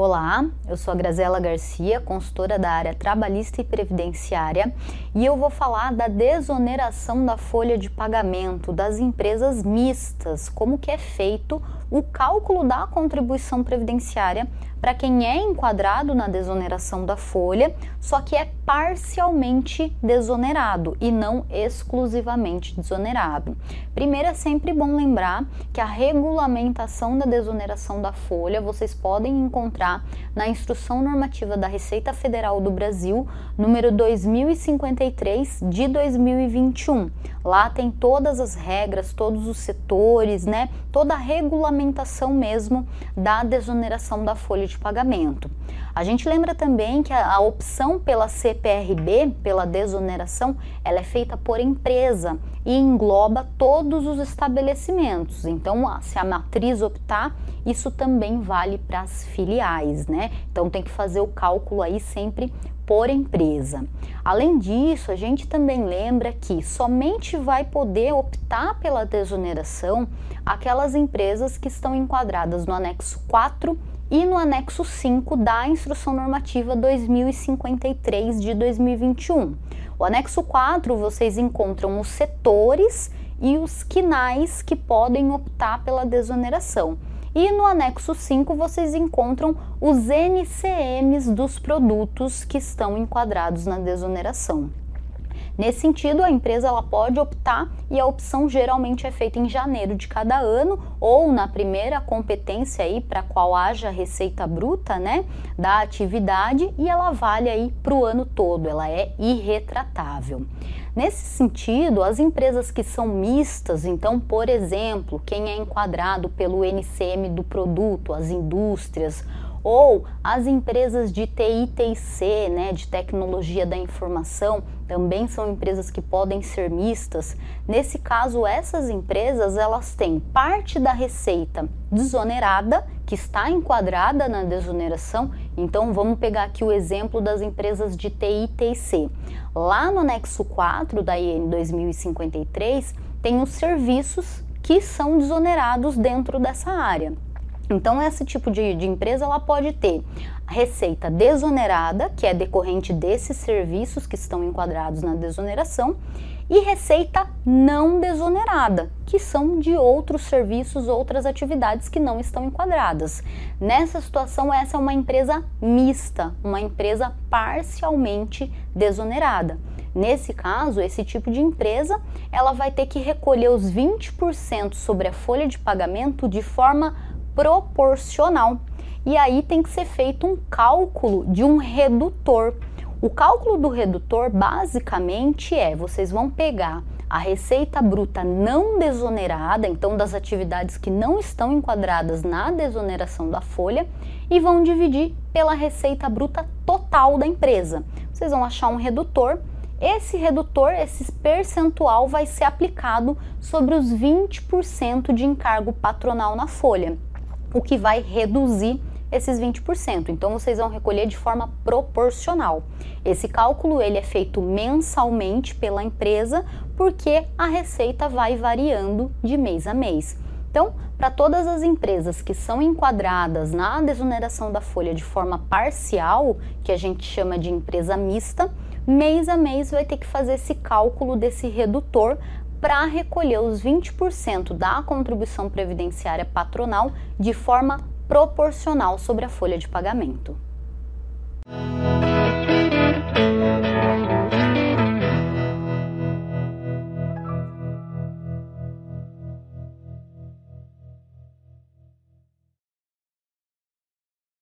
Olá, eu sou a Grazela Garcia, consultora da área trabalhista e previdenciária, e eu vou falar da desoneração da folha de pagamento das empresas mistas, como que é feito o cálculo da contribuição previdenciária para quem é enquadrado na desoneração da folha, só que é parcialmente desonerado e não exclusivamente desonerado. Primeiro é sempre bom lembrar que a regulamentação da desoneração da folha vocês podem encontrar na Instrução Normativa da Receita Federal do Brasil, número 2053 de 2021. Lá tem todas as regras, todos os setores, né? Toda a regulamentação mesmo da desoneração da folha de pagamento. A gente lembra também que a, a opção pela CPRB, pela desoneração, ela é feita por empresa e engloba todos os estabelecimentos. Então, se a matriz optar, isso também vale para as filiais, né? Então tem que fazer o cálculo aí sempre por empresa. Além disso, a gente também lembra que somente vai poder optar pela desoneração aquelas empresas que estão enquadradas no anexo 4 e no anexo 5 da Instrução Normativa 2053 de 2021. O anexo 4 vocês encontram os setores e os quinais que podem optar pela desoneração. E no anexo 5 vocês encontram os NCMs dos produtos que estão enquadrados na desoneração. Nesse sentido, a empresa ela pode optar e a opção geralmente é feita em janeiro de cada ano ou na primeira competência aí para qual haja receita bruta, né, da atividade e ela vale aí para o ano todo, ela é irretratável. Nesse sentido, as empresas que são mistas, então, por exemplo, quem é enquadrado pelo NCM do produto, as indústrias ou as empresas de TI, TIC, né, de tecnologia da informação, também são empresas que podem ser mistas. Nesse caso, essas empresas elas têm parte da receita desonerada, que está enquadrada na desoneração. Então, vamos pegar aqui o exemplo das empresas de TI e TIC. Lá no anexo 4 da IN 2053, tem os serviços que são desonerados dentro dessa área. Então, esse tipo de, de, empresa ela pode ter receita desonerada, que é decorrente desses serviços que estão enquadrados na desoneração, e receita não desonerada, que são de outros serviços, outras atividades que não estão enquadradas. Nessa situação, essa é uma empresa mista, uma empresa parcialmente desonerada. Nesse caso, esse tipo de empresa, ela vai ter que recolher os 20% sobre a folha de pagamento de forma proporcional. E aí tem que ser feito um cálculo de um redutor. O cálculo do redutor basicamente é: vocês vão pegar a receita bruta não desonerada, então das atividades que não estão enquadradas na desoneração da folha, e vão dividir pela receita bruta total da empresa. Vocês vão achar um redutor. Esse redutor, esse percentual, vai ser aplicado sobre os 20% de encargo patronal na folha o que vai reduzir esses 20%. Então vocês vão recolher de forma proporcional. Esse cálculo ele é feito mensalmente pela empresa porque a receita vai variando de mês a mês. Então, para todas as empresas que são enquadradas na desoneração da folha de forma parcial, que a gente chama de empresa mista, mês a mês vai ter que fazer esse cálculo desse redutor para recolher os 20% da contribuição previdenciária patronal de forma proporcional sobre a folha de pagamento.